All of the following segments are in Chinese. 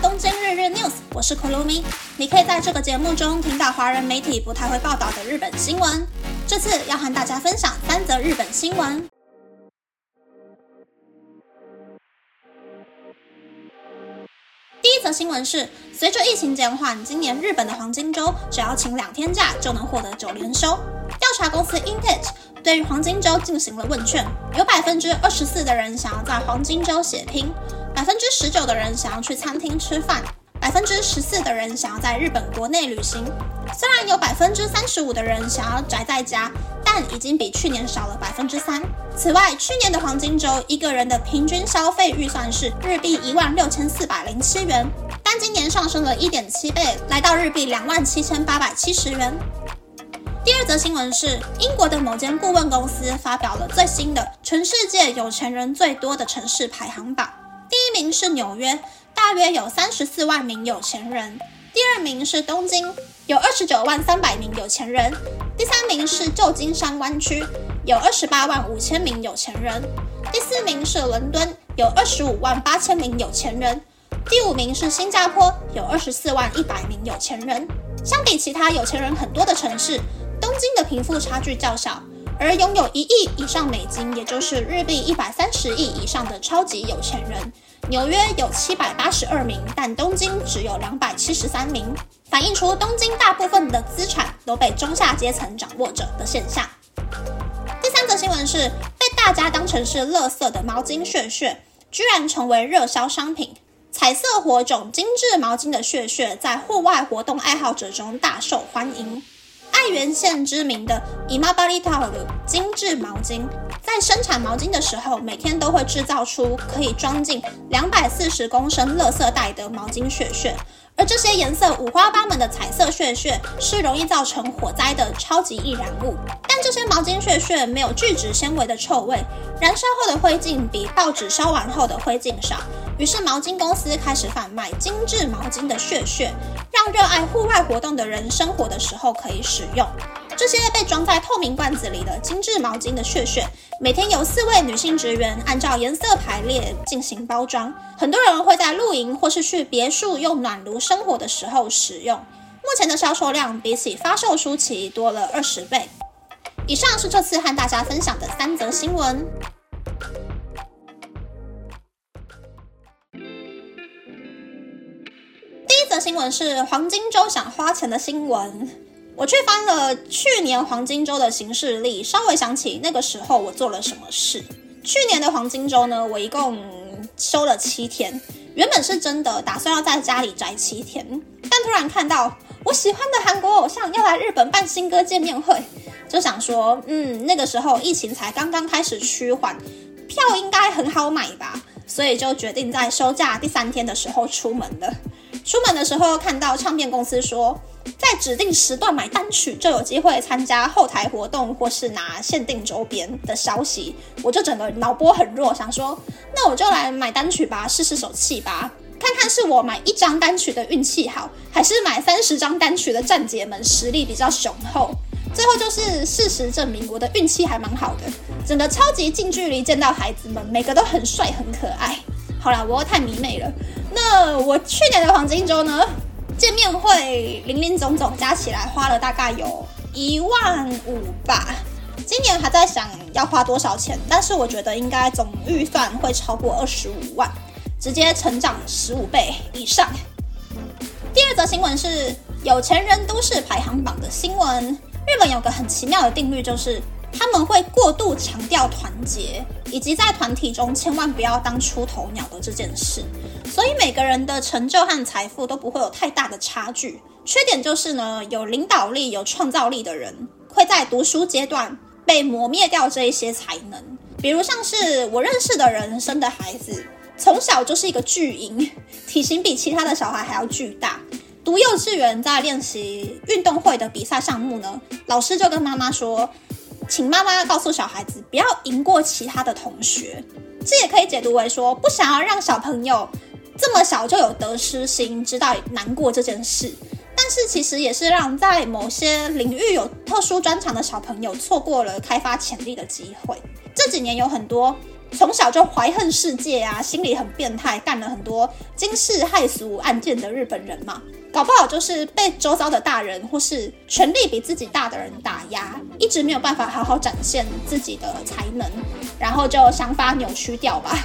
东京日日 news，我是 Kolumi。你可以在这个节目中听到华人媒体不太会报道的日本新闻。这次要和大家分享三则日本新闻。第一则新闻是，随着疫情减缓，今年日本的黄金周只要请两天假就能获得九连休。调查公司 Intech 对于黄金周进行了问卷，有百分之二十四的人想要在黄金周血拼。百分之十九的人想要去餐厅吃饭，百分之十四的人想要在日本国内旅行。虽然有百分之三十五的人想要宅在家，但已经比去年少了百分之三。此外，去年的黄金周一个人的平均消费预算是日币一万六千四百零七元，但今年上升了一点七倍，来到日币两万七千八百七十元。第二则新闻是，英国的某间顾问公司发表了最新的全世界有钱人最多的城市排行榜。名是纽约，大约有三十四万名有钱人；第二名是东京，有二十九万三百名有钱人；第三名是旧金山湾区，有二十八万五千名有钱人；第四名是伦敦，有二十五万八千名有钱人；第五名是新加坡，有二十四万一百名有钱人。相比其他有钱人很多的城市，东京的贫富差距较小。而拥有一亿以上美金，也就是日币一百三十亿以上的超级有钱人，纽约有七百八十二名，但东京只有两百七十三名，反映出东京大部分的资产都被中下阶层掌握着的现象。第三则新闻是，被大家当成是垃圾的毛巾屑屑，居然成为热销商品。彩色火种精致毛巾的屑屑，在户外活动爱好者中大受欢迎。爱媛县知名的伊玛巴利塔的精致毛巾，在生产毛巾的时候，每天都会制造出可以装进两百四十公升垃圾袋的毛巾屑屑。而这些颜色五花八门的彩色屑屑，是容易造成火灾的超级易燃物。但这些毛巾屑屑没有聚酯纤维的臭味，燃烧后的灰烬比报纸烧完后的灰烬少。于是毛巾公司开始贩卖精致毛巾的屑屑，让热爱户外活动的人生活的时候可以使用。这些被装在透明罐子里的精致毛巾的屑屑，每天由四位女性职员按照颜色排列进行包装。很多人会在露营或是去别墅用暖炉生活的时候使用。目前的销售量比起发售初期多了二十倍。以上是这次和大家分享的三则新闻。新闻是黄金周想花钱的新闻。我去翻了去年黄金周的行事历，稍微想起那个时候我做了什么事。去年的黄金周呢，我一共休了七天。原本是真的打算要在家里宅七天，但突然看到我喜欢的韩国偶像要来日本办新歌见面会，就想说，嗯，那个时候疫情才刚刚开始趋缓，票应该很好买吧，所以就决定在休假第三天的时候出门了。出门的时候看到唱片公司说，在指定时段买单曲就有机会参加后台活动或是拿限定周边的消息，我就整个脑波很弱，想说那我就来买单曲吧，试试手气吧，看看是我买一张单曲的运气好，还是买三十张单曲的站姐们实力比较雄厚。最后就是事实证明我的运气还蛮好的，整个超级近距离见到孩子们，每个都很帅很可爱。好了，我太迷妹了。那我去年的黄金周呢？见面会零零总总加起来花了大概有一万五吧。今年还在想要花多少钱，但是我觉得应该总预算会超过二十五万，直接成长十五倍以上。第二则新闻是有钱人都市排行榜的新闻。日本有个很奇妙的定律，就是。他们会过度强调团结，以及在团体中千万不要当出头鸟的这件事，所以每个人的成就和财富都不会有太大的差距。缺点就是呢，有领导力、有创造力的人会在读书阶段被磨灭掉这一些才能。比如像是我认识的人生的孩子，从小就是一个巨婴，体型比其他的小孩还要巨大。读幼稚园在练习运动会的比赛项目呢，老师就跟妈妈说。请妈妈告诉小孩子不要赢过其他的同学，这也可以解读为说不想要让小朋友这么小就有得失心，知道难过这件事。但是其实也是让在某些领域有特殊专长的小朋友错过了开发潜力的机会。这几年有很多从小就怀恨世界啊，心里很变态，干了很多惊世骇俗案件的日本人嘛，搞不好就是被周遭的大人或是权力比自己大的人打压，一直没有办法好好展现自己的才能，然后就想法扭曲掉吧。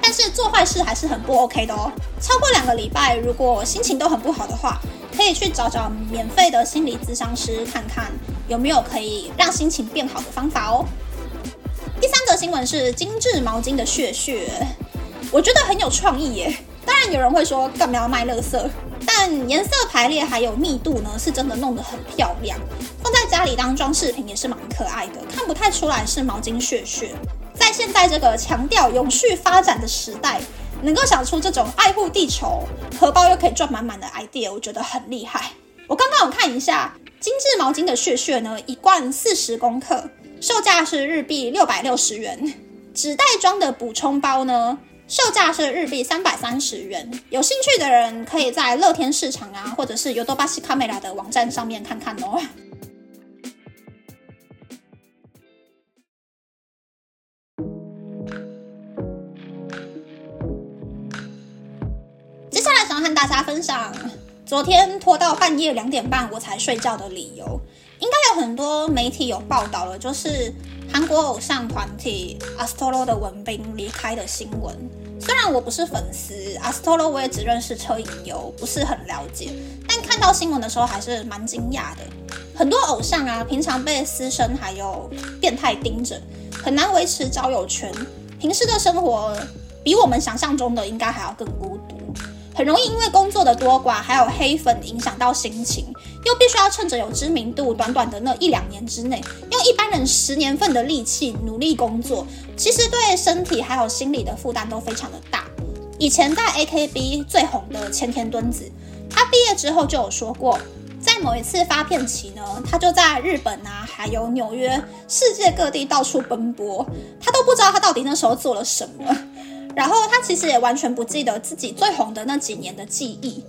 但是做坏事还是很不 OK 的哦。超过两个礼拜，如果心情都很不好的话，可以去找找免费的心理咨商师，看看有没有可以让心情变好的方法哦。第三则新闻是精致毛巾的血血，我觉得很有创意耶。当然有人会说干嘛要卖乐色，但颜色排列还有密度呢，是真的弄得很漂亮，放在家里当装饰品也是蛮可爱的，看不太出来是毛巾血血。在现在这个强调永续发展的时代，能够想出这种爱护地球、荷包又可以赚满满的 idea，我觉得很厉害。我刚刚有看一下精致毛巾的血血呢，一罐四十公克。售价是日币六百六十元，纸袋装的补充包呢，售价是日币三百三十元。有兴趣的人可以在乐天市场啊，或者是尤多巴西卡梅拉的网站上面看看哦。接下来想和大家分享，昨天拖到半夜两点半我才睡觉的理由。应该有很多媒体有报道了，就是韩国偶像团体 Astro 的文彬离开的新闻。虽然我不是粉丝，Astro 我也只认识车银优，不是很了解。但看到新闻的时候还是蛮惊讶的。很多偶像啊，平常被私生还有变态盯着，很难维持交友圈，平时的生活比我们想象中的应该还要更孤独。很容易因为工作的多寡，还有黑粉影响到心情，又必须要趁着有知名度，短短的那一两年之内，用一般人十年份的力气努力工作，其实对身体还有心理的负担都非常的大。以前在 AKB 最红的千田敦子，他毕业之后就有说过，在某一次发片期呢，他就在日本啊，还有纽约，世界各地到处奔波，他都不知道他到底那时候做了什么。然后他其实也完全不记得自己最红的那几年的记忆，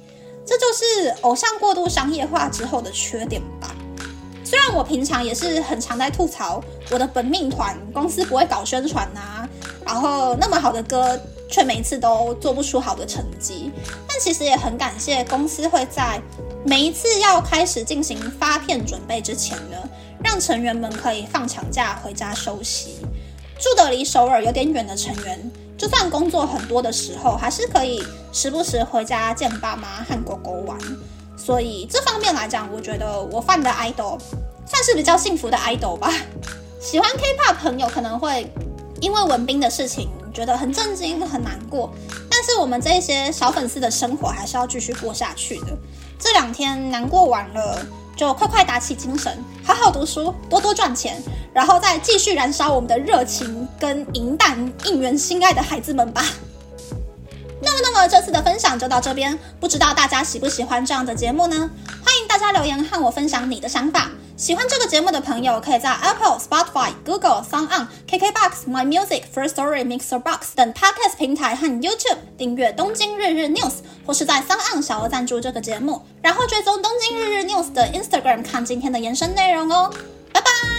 这就是偶像过度商业化之后的缺点吧。虽然我平常也是很常在吐槽我的本命团公司不会搞宣传呐，然后那么好的歌却每一次都做不出好的成绩，但其实也很感谢公司会在每一次要开始进行发片准备之前呢，让成员们可以放长假回家休息。住得离首尔有点远的成员。就算工作很多的时候，还是可以时不时回家见爸妈和狗狗玩。所以这方面来讲，我觉得我犯的 idol 算是比较幸福的 idol 吧。喜欢 K-pop 朋友可能会因为文斌的事情觉得很震惊、很难过，但是我们这些小粉丝的生活还是要继续过下去的。这两天难过完了。就快快打起精神，好好读书，多多赚钱，然后再继续燃烧我们的热情跟银弹，应援心爱的孩子们吧。那么，那么这次的分享就到这边，不知道大家喜不喜欢这样的节目呢？欢迎大家留言和我分享你的想法。喜欢这个节目的朋友，可以在 Apple、Spotify、Google、Sound On、KKBox、My Music、First Story、Mixer Box 等 Podcast 平台和 YouTube 订阅《东京日日 News》，或是在 Sound On 小额赞助这个节目，然后追踪《东京日日 News》的 Instagram 看今天的延伸内容哦。拜拜